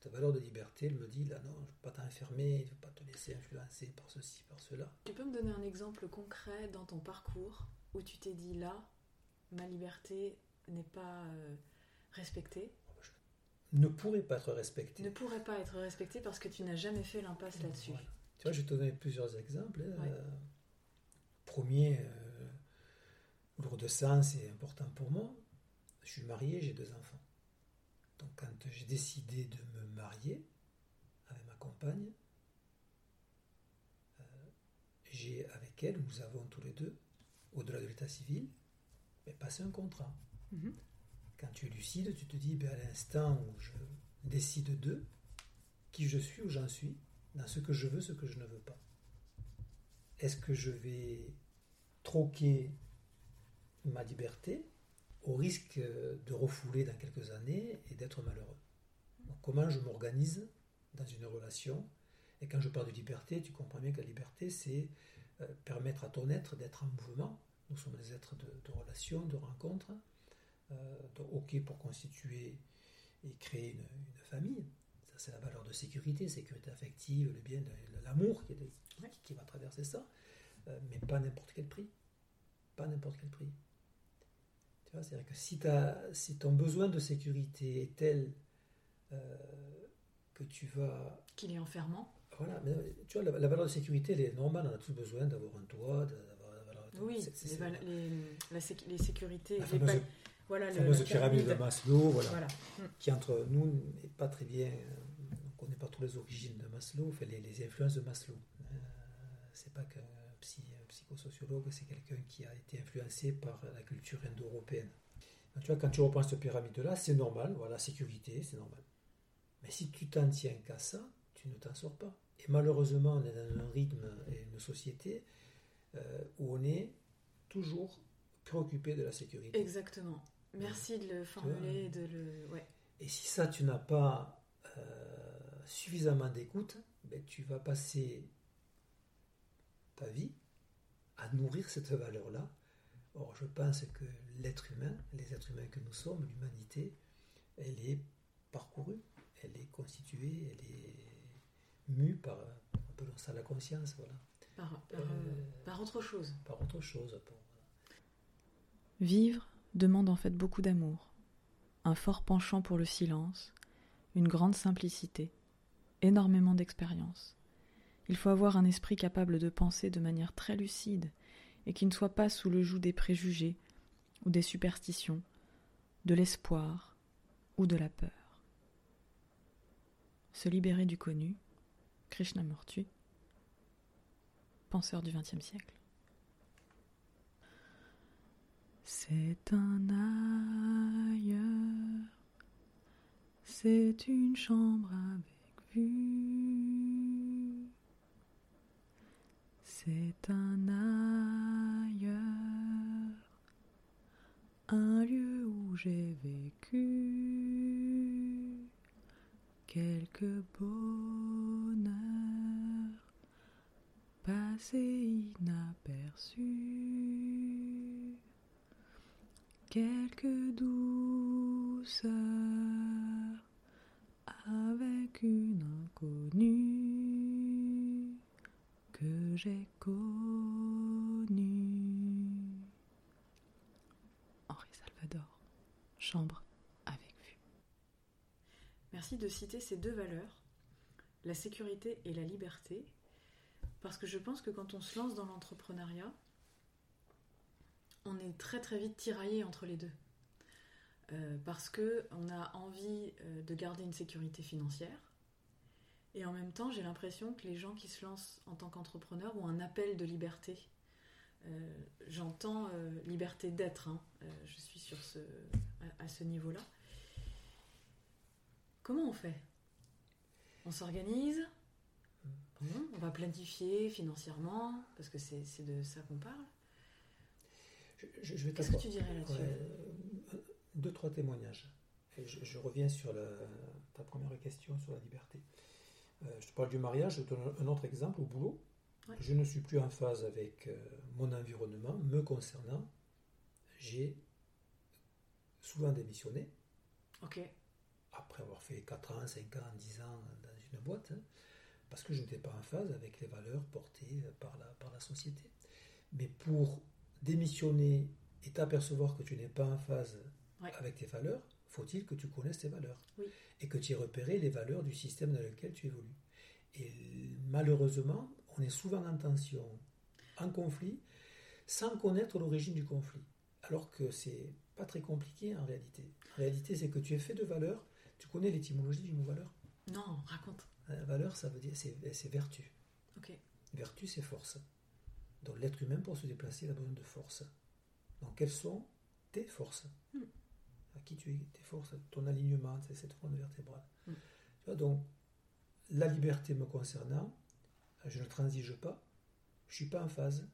Cette valeur de liberté, elle me dit, là, non, je ne veux pas t'enfermer, je ne veux pas te laisser influencer par ceci, par cela. Tu peux me donner un exemple concret dans ton parcours où tu t'es dit là, ma liberté n'est pas euh, respectée, Ne pourrait pas être respecté. ne pourrait pas être respectée parce que tu n'as jamais fait l'impasse là-dessus. Voilà. Tu vois, je vais te donner plusieurs exemples. hein. Ouais. Premier, euh, lourd de sens et important pour moi, je suis marié, j'ai deux enfants. Donc quand j'ai décidé de me marier avec ma compagne, euh, j'ai avec elle, nous avons tous les deux, au-delà de l'état civil, mais passé un contrat. Mhm. Quand tu es lucide, tu te dis, ben, à l'instant où je décide de qui je suis, où j'en suis, dans ce que je veux, ce que je ne veux pas. Est-ce que je vais troquer ma liberté au risque de refouler dans quelques années et d'être malheureux Donc, Comment je m'organise dans une relation? Et quand je parle de liberté, tu comprends bien que la liberté, c'est euh, permettre à ton être d'être en mouvement. Nous sommes des êtres de, de relations, de rencontres. Euh, donc, ok pour constituer et créer une, une famille. Ça, c'est la valeur de sécurité, sécurité affective, le bien, l'amour qui, est- qui- qui va traverser ça. Euh, mais pas à n'importe quel prix. Pas à n'importe quel prix. Tu vois, c'est-à-dire que si, si ton besoin de sécurité est tel euh, que tu vas Qu'il est enfermant. voilà, mais tu vois, la, la valeur de sécurité, elle est normale, on a tous besoin d'avoir un toit, d'avoir la valeur Oui, c'est- c'est- les, les, la sécu- les sécurités. la les fameuse, pa- voilà, la le- fameuse la pyramide de Maslow, voilà, Voilà. qui entre nous n'est pas très bien, euh, on ne connaît pas trop les origines de Maslow, enfin, les, les influences de Maslow. Euh, c'est pas qu'un psy, un psychosociologue, c'est quelqu'un qui a été influencé par la culture indo-européenne. Donc, tu vois, quand tu reprends cette pyramide-là, c'est normal, voilà, sécurité, c'est normal. Mais si tu t'en tiens qu'à ça, tu ne t'en sors pas. Et malheureusement, on est dans un rythme et une société euh, où on est toujours préoccupé de la sécurité. Exactement. Merci de le formuler et de le. Ouais. Et si ça, tu n'as pas euh, suffisamment d'écoute, ben, tu vas passer ta vie à nourrir cette valeur-là. Or, je pense que l'être humain, les êtres humains que nous sommes, l'humanité, elle est parcourue, elle est constituée, elle est mue par, appelons ça la conscience, voilà, Par, par, Euh, par autre chose. par autre chose. pour- Vivre demande en fait beaucoup d'amour, un fort penchant pour le silence, une grande simplicité, énormément d'expérience. Il faut avoir un esprit capable de penser de manière très lucide et qui ne soit pas sous le joug des préjugés ou des superstitions, de l'espoir ou de la peur. Se libérer du connu, Krishnamurti, penseur du XXe siècle. C'est un ailleurs, c'est une chambre avec vue. C'est un ailleurs, un lieu où j'ai vécu quelques bonheurs passés inaperçus quelques douceurs avec une inconnue que j'ai connue. Henri Salvador, chambre avec vue. Merci de citer ces deux valeurs, la sécurité et la liberté, parce que je pense que quand on se lance dans l'entrepreneuriat, on est très très vite tiraillé entre les deux. Euh, parce que on a envie euh, de garder une sécurité financière et en même temps j'ai l'impression que les gens qui se lancent en tant qu'entrepreneurs ont un appel de liberté. Euh, J'entends euh, liberté d'être, hein. Euh, je suis sur ce, à, à ce niveau-là. Comment on fait? On s'organise? Bon, On va planifier financièrement, parce que c'est de ça qu'on parle. Je, je- je vais Qu'est-ce que tu dirais là-dessus? Deux, trois témoignages. Et je, je reviens sur la- ta première question sur la liberté. Euh, je te parle du mariage, je te donne un autre exemple au boulot. Ouais. Je ne suis plus en phase avec euh, mon environnement me concernant. J'ai souvent démissionné Ok, après avoir fait 4 ans, 5 ans, 10 ans dans une boîte, hein, parce que je n'étais pas en phase avec les valeurs portées par la, par la société. Mais pour démissionner et t'apercevoir que tu n'es pas en phase Ouais. avec tes valeurs, faut-il que tu connaisses tes valeurs Oui. et que tu aies repéré les valeurs du système dans lequel tu évolues. Et malheureusement, on est souvent en tension, en conflit, sans connaître l'origine du conflit. Alors que c'est pas très compliqué en réalité. En réalité, c'est que tu es fait de valeurs. Tu connais l'étymologie du mot valeur? Non, raconte. Hein, Valeur, ça veut dire c'est c'est vertu. Ok, Vertu, c'est force. Donc l'être humain, pour se déplacer, il a besoin de force. Donc quelles sont tes forces? Mm. À qui tu es, tes forces, ton alignement, c'est cette colonne vertébrale. Mm. Tu vois, donc, la liberté me concernant, je ne transige pas, je suis pas en phase,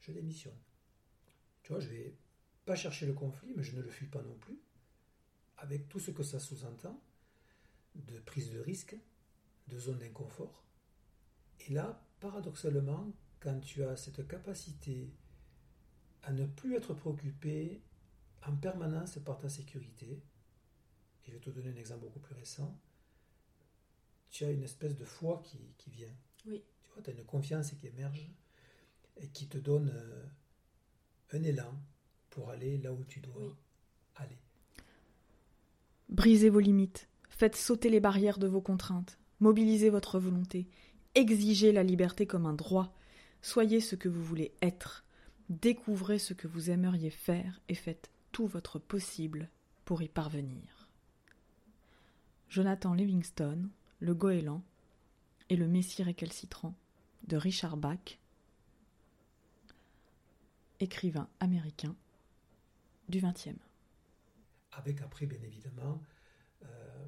je démissionne. Tu vois, je vais pas chercher le conflit, mais je ne le fuis pas non plus, avec tout ce que ça sous-entend, de prise de risque, de zone d'inconfort. Et là, paradoxalement, quand tu as cette capacité à ne plus être préoccupé en permanence par ta sécurité, et je vais te donner un exemple beaucoup plus récent, tu as une espèce de foi qui, qui vient. Oui. Tu vois, tu as une confiance qui émerge et qui te donne euh, un élan pour aller là où tu dois Oui. aller. Brisez vos limites, faites sauter les barrières de vos contraintes, mobilisez votre volonté, exigez la liberté comme un droit, soyez ce que vous voulez être, découvrez ce que vous aimeriez faire et faites tout votre possible pour y parvenir. Jonathan Livingstone, Le Goéland et le Messie récalcitrant de Richard Bach, écrivain américain du XXe. Avec après, bien évidemment, euh,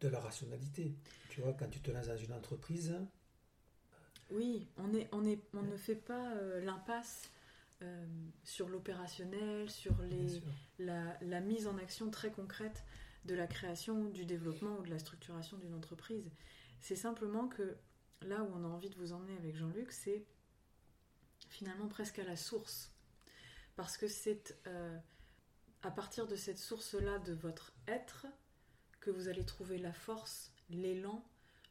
de la rationalité. Tu vois, quand tu te lances dans une entreprise, Oui, on, est, on, est, on ne fait pas euh, l'impasse euh, sur l'opérationnel, sur les, la mise en action très concrète de la création, du développement ou de la structuration d'une entreprise. C'est simplement que là où on a envie de vous emmener avec Jean-Luc, c'est finalement presque à la source. Parce que c'est euh, à partir de cette source-là de votre être que vous allez trouver la force, l'élan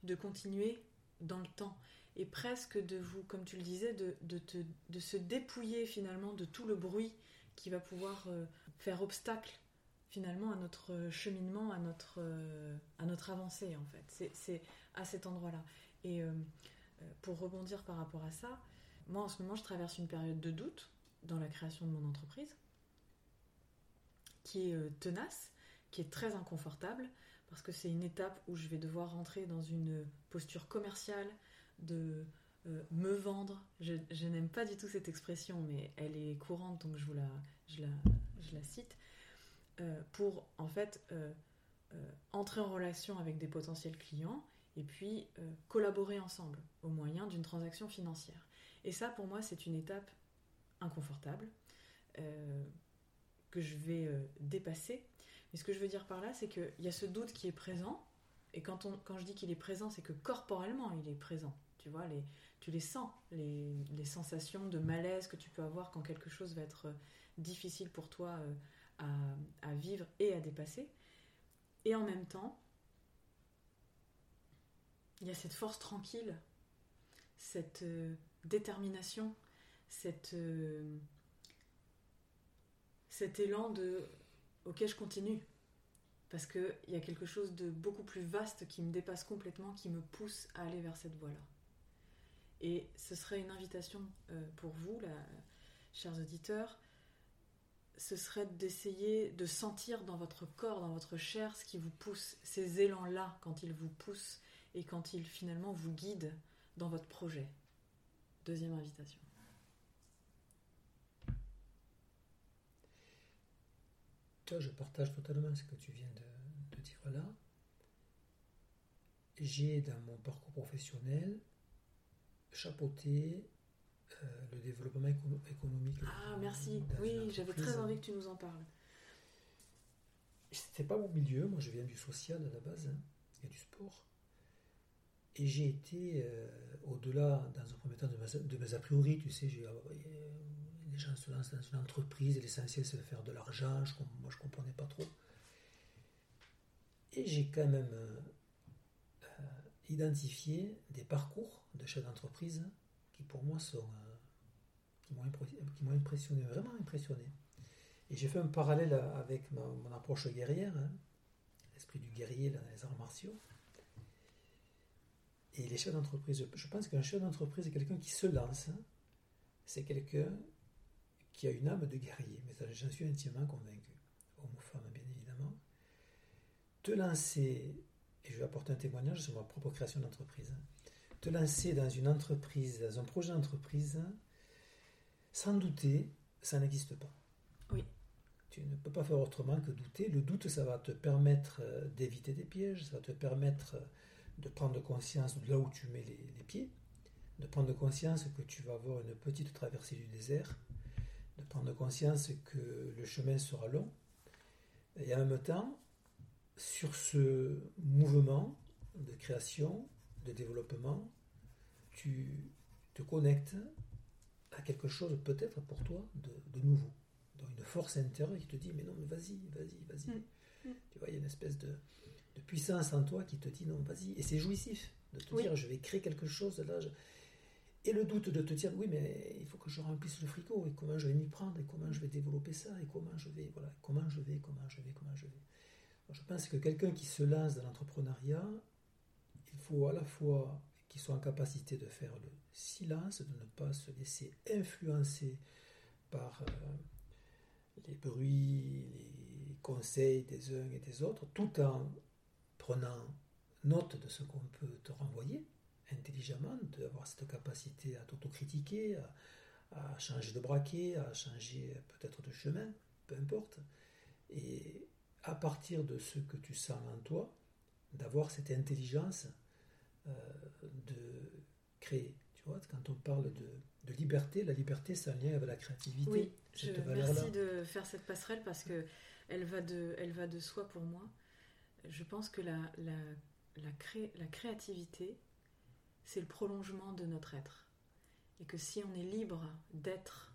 de continuer dans le temps. Et presque de vous, comme tu le disais, de, te- de se dépouiller finalement de tout le bruit qui va pouvoir euh, faire obstacle finalement à notre cheminement, à notre, euh, à notre avancée en fait. C'est- à cet endroit-là. Et euh, euh, pour rebondir par rapport à ça, moi en ce moment je traverse une période de doute dans la création de mon entreprise qui est euh, tenace, qui est très inconfortable parce que c'est une étape où je vais devoir rentrer dans une posture commerciale de euh, me vendre. Je, n'aime pas du tout cette expression, mais elle est courante, donc je vous la, je la, je la cite. Euh, pour en fait euh, entrer en relation avec des potentiels clients et puis collaborer ensemble au moyen d'une transaction financière. Et ça, pour moi, c'est une étape inconfortable que je vais dépasser. Mais ce que je veux dire par là, c'est qu'il y a ce doute qui est présent. Et quand, on, quand je dis qu'il est présent, c'est que corporellement, il est présent. Tu vois, les, tu les sens, les, sensations de malaise que tu peux avoir quand quelque chose va être euh, difficile pour toi euh, à, vivre et à dépasser. Et en même temps, il y a cette force tranquille, cette euh, détermination, cet élan de ok, je continue. Parce qu'il y a quelque chose de beaucoup plus vaste qui me dépasse complètement, qui me pousse à aller vers cette voie-là. Et ce serait une invitation euh, pour vous, chers auditeurs, ce serait d'essayer de sentir dans votre corps, dans votre chair, ce qui vous pousse, ces élans-là, quand ils vous poussent et quand ils finalement vous guident dans votre projet. Deuxième invitation. toi, je partage totalement ce que tu viens de, de dire là. J'ai, dans mon parcours professionnel, euh, le développement écono- économique. Ah, merci. Oui, j'avais très envie que tu nous en parles. C'était pas mon milieu, moi je viens du social à la base hein, et du sport. Et j'ai été euh, au-delà, dans un premier temps, de mes, de mes a priori. Tu sais, j'ai, euh, les gens se lancent dans une entreprise, et l'essentiel c'est de faire de l'argent. Moi je comprenais pas trop. Et j'ai quand même identifié des parcours de chefs d'entreprise qui pour moi sont. euh, qui m'ont impressionné, vraiment impressionné. Et j'ai fait un parallèle avec mon approche guerrière, hein, l'esprit du guerrier les arts martiaux. Et les chefs d'entreprise, je- pense qu'un chef d'entreprise est quelqu'un qui se lance. hein. C'est quelqu'un qui a une âme de guerrier, mais j'en suis intimement convaincu. Homme ou femme, bien évidemment. Te lancer, et je vais apporter un témoignage sur ma propre création d'entreprise, te lancer dans une entreprise, dans un projet d'entreprise, Sans douter, ça n'existe pas. Oui. Tu ne peux pas faire autrement que douter. Le doute, ça va te permettre euh, d'éviter des pièges, ça va te permettre euh, de prendre conscience de là où tu mets les, les pieds, de prendre conscience que tu vas avoir une petite traversée du désert, de prendre conscience que le chemin sera long. Et en même temps, sur ce mouvement de création, de développement, tu te connectes à quelque chose peut-être pour toi de, de nouveau. Donc une force intérieure qui te dit mais non mais vas-y, vas-y, vas-y. Mm. Mm. Tu vois, il y a une espèce de, de puissance en toi qui te dit non, vas-y. Et c'est jouissif de te Oui. dire je vais créer quelque chose là. je- Et le doute de te dire oui mais il faut que je remplisse le frigo et comment je vais m'y prendre et comment je vais développer ça et comment je vais voilà comment je vais comment je vais comment je vais. Je pense que quelqu'un qui se lance dans l'entrepreneuriat, il faut à la fois qu'il soit en capacité de faire le silence, de ne pas se laisser influencer par euh, les bruits, les conseils des uns et des autres, tout en prenant note de ce qu'on peut te renvoyer intelligemment, d'avoir cette capacité à t'autocritiquer, à, à changer de braquet, à changer peut-être de chemin, peu importe. Et à partir de ce que tu sens en toi, d'avoir cette intelligence euh, de créer. Tu vois, quand on parle de, de liberté, la liberté, c'est un lien avec la créativité. Oui, cette merci de faire cette passerelle parce que elle va de, elle va de soi pour moi. Je pense que la, la, la, cré- la créativité, c'est le prolongement de notre être. Et que si on est libre d'être,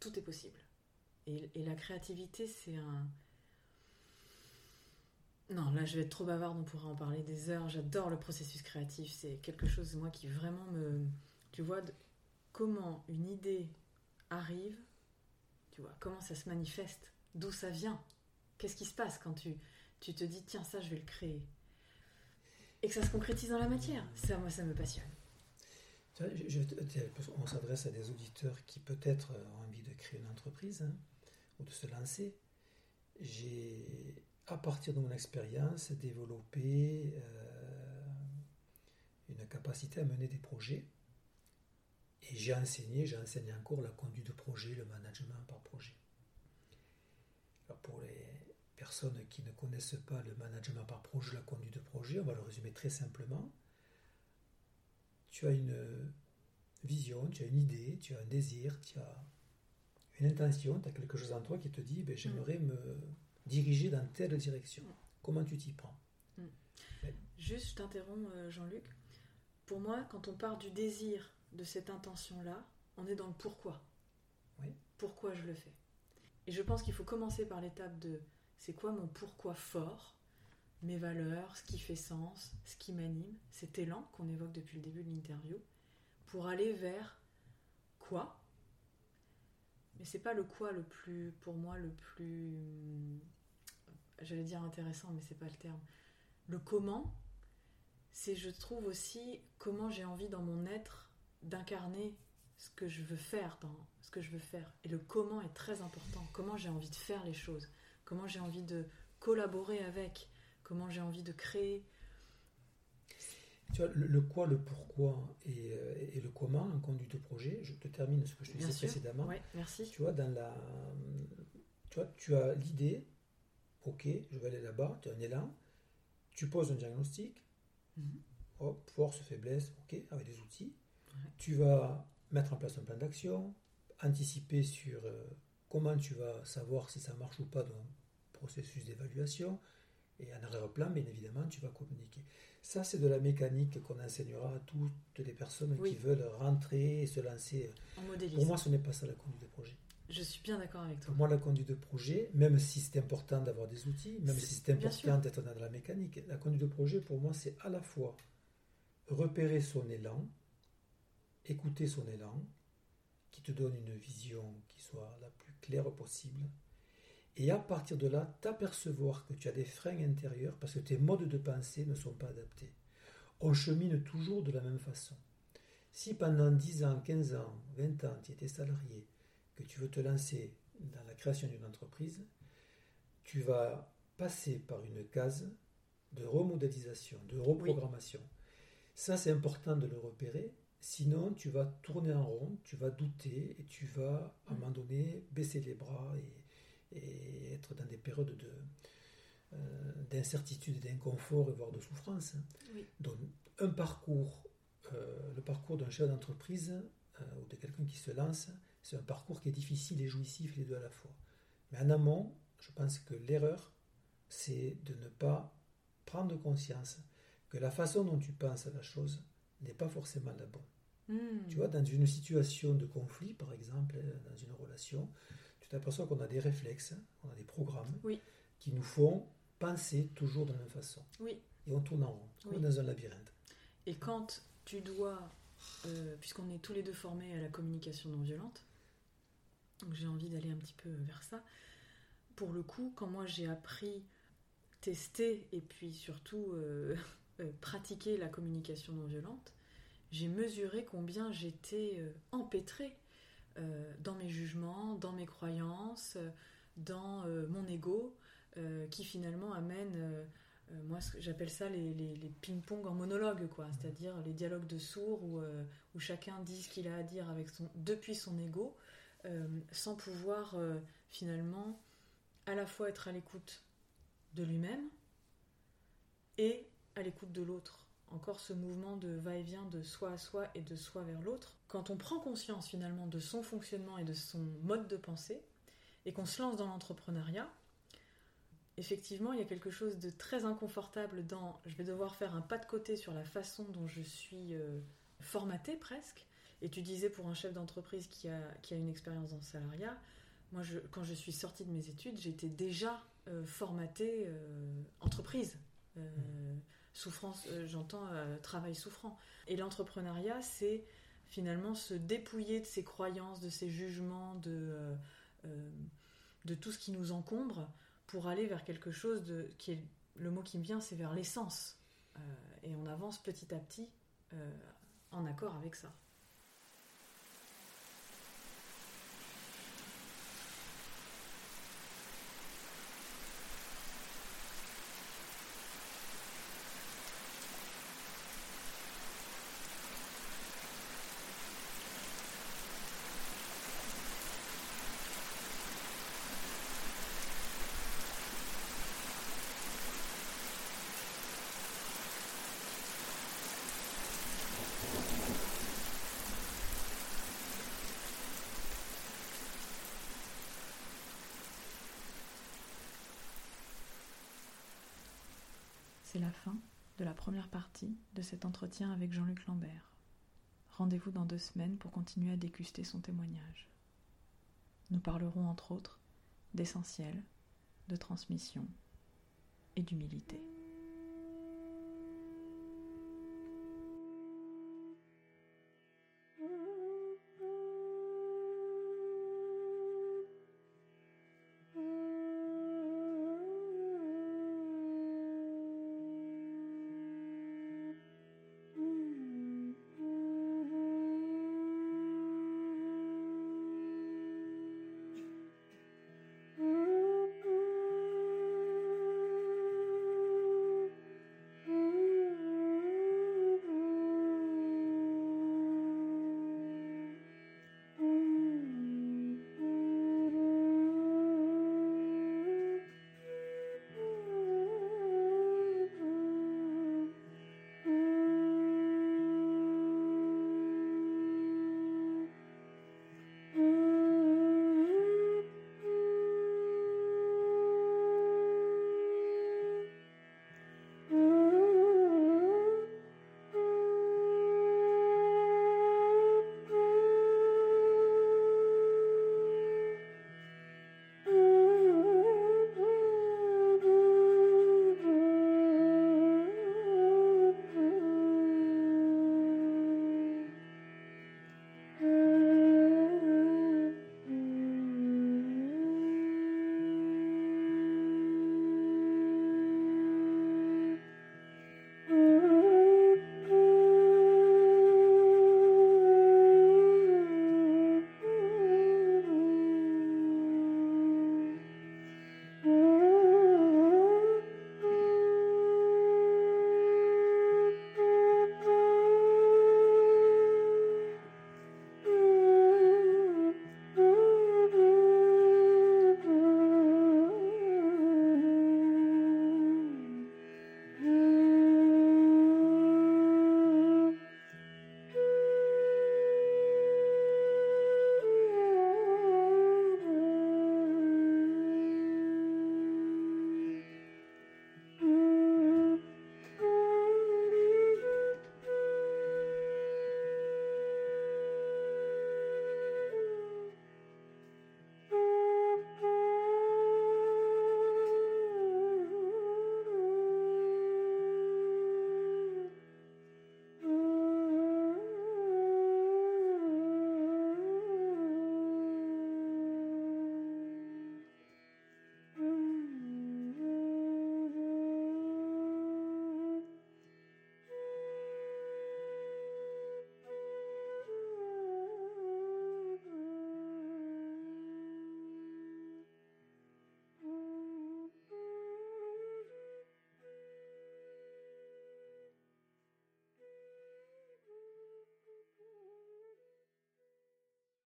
tout est possible. Et, et la créativité, c'est un... Non, là je vais être trop bavarde, on pourra en parler des heures. J'adore le processus créatif. C'est quelque chose, moi, qui vraiment me... Tu vois, comment une idée arrive, tu vois, comment ça se manifeste, d'où ça vient, qu'est-ce qui se passe quand tu, tu te dis, tiens, ça, je vais le créer. Et que ça se concrétise dans la matière. Ça, moi, ça me passionne. Qu'on s'adresse à des auditeurs qui peut-être ont envie de créer une entreprise hein, ou de se lancer. J'ai, à partir de mon expérience, développé euh, une capacité à mener des projets. Et j'ai enseigné, j'enseigne encore la conduite de projet, le management par projet. Alors pour les personnes qui ne connaissent pas le management par projet, la conduite de projet, on va le résumer très simplement tu as une vision, tu as une idée, tu as un désir, tu as une intention, tu as quelque chose en toi qui te dit ben, j'aimerais me diriger dans telle direction. Comment tu t'y prends Juste, je t'interromps, euh, Jean-Luc. Pour moi, quand on part du désir de cette intention-là, on est dans le pourquoi. Oui. Pourquoi je le fais. Et je pense qu'il faut commencer par l'étape de c'est quoi mon pourquoi fort, mes valeurs, ce qui fait sens, ce qui m'anime, cet élan qu'on évoque depuis le début de l'interview, pour aller vers quoi? Mais c'est pas le quoi le plus, pour moi, le plus, hum, j'allais dire intéressant, mais c'est pas le terme. Le comment, c'est je trouve aussi comment j'ai envie dans mon être d'incarner ce que je veux faire dans ce que je veux faire. Et le comment est très important. Comment j'ai envie de faire les choses. Comment j'ai envie de collaborer avec. Comment j'ai envie de créer Tu vois, le, le quoi, le pourquoi et, euh, et le comment en conduite de projet, je te termine ce que je te disais précédemment. ouais merci Tu vois, dans la, tu vois, tu as l'idée, ok, je vais aller là-bas, tu as un élan, tu poses un diagnostic, Mhm. hop, force, faiblesse, ok, avec des outils. Ouais. Tu vas mettre en place un plan d'action, anticiper sur euh, comment tu vas savoir si ça marche ou pas dans le processus d'évaluation, et en arrière-plan, bien évidemment, tu vas communiquer. Ça, c'est de la mécanique qu'on enseignera à toutes les personnes Oui. qui veulent rentrer et se lancer. en Pour moi, ce n'est pas ça la conduite de projet. je suis bien d'accord avec toi Pour moi, la conduite de projet, même si c'est important d'avoir des outils, même si c'est important d'être dans la mécanique, la conduite de projet, pour moi, c'est à la fois repérer son élan, écouter son élan, qui te donne une vision qui soit la plus claire possible, et à partir de là, t'apercevoir que tu as des freins intérieurs parce que tes modes de pensée ne sont pas adaptés. On chemine toujours de la même façon. Si pendant 10 ans, 15 ans, 20 ans, tu étais salarié, que tu veux te lancer dans la création d'une entreprise, tu vas passer par une case de remodélisation, de reprogrammation. Ça, c'est important de le repérer Sinon, tu vas tourner en rond, tu vas douter et tu vas, à un moment donné, baisser les bras et, et être dans des périodes de, euh, d'incertitude, d'inconfort et voire de souffrance. Oui. Donc, un parcours, euh, le parcours d'un chef d'entreprise euh, ou de quelqu'un qui se lance, c'est un parcours qui est difficile et jouissif les deux à la fois. Mais en amont, je pense que l'erreur, c'est de ne pas prendre conscience que la façon dont tu penses à la chose n'est pas forcément la bonne. Hmm. Tu vois, dans une situation de conflit, par exemple, dans une relation, t'aperçois qu'on a des réflexes, on a des programmes Oui. qui nous font penser toujours de la même façon. Oui. Et on tourne en rond, comme Oui. dans un labyrinthe. Et quand tu dois, euh, puisqu'on est tous les deux formés à la communication non violente, donc j'ai envie d'aller un petit peu vers ça, pour le coup, quand moi j'ai appris, testé et puis surtout euh, euh, pratiquer la communication non violente, j'ai mesuré combien j'étais euh, empêtrée dans mes jugements, dans mes croyances, euh, dans euh, mon ego, euh, qui finalement amène euh, euh, moi, ce que j'appelle ça les, les- les ping-pong en monologue, quoi. C'est-à-dire les dialogues de sourds où, euh, où chacun dit ce qu'il a à dire avec son, depuis son ego, euh, sans pouvoir euh, finalement à la fois être à l'écoute de lui-même et à l'écoute de l'autre. Encore ce mouvement de va-et-vient de soi à soi et de soi vers l'autre. Quand on prend conscience finalement de son fonctionnement et de son mode de pensée, et qu'on se lance dans l'entrepreneuriat, effectivement, il y a quelque chose de très inconfortable dans je vais devoir faire un pas de côté sur la façon dont je suis euh, formatée presque. Et tu disais pour un chef d'entreprise qui a, qui a une expérience dans le salariat, moi, quand je suis sortie de mes études, j'étais déjà euh, formatée euh, entreprise. Euh, souffrance, euh, j'entends euh, travail souffrant. Et l'entrepreneuriat, c'est finalement se dépouiller de ses croyances, de ses jugements, de, euh, de tout ce qui nous encombre pour aller vers quelque chose de qui est le mot qui me vient c'est vers l'essence et on avance petit à petit en accord avec ça C'est la fin de la première partie de cet entretien avec Jean-Luc Lambert. Rendez-vous dans deux semaines pour continuer à déguster son témoignage. Nous parlerons entre autres d'essentiel, de transmission et d'humilité.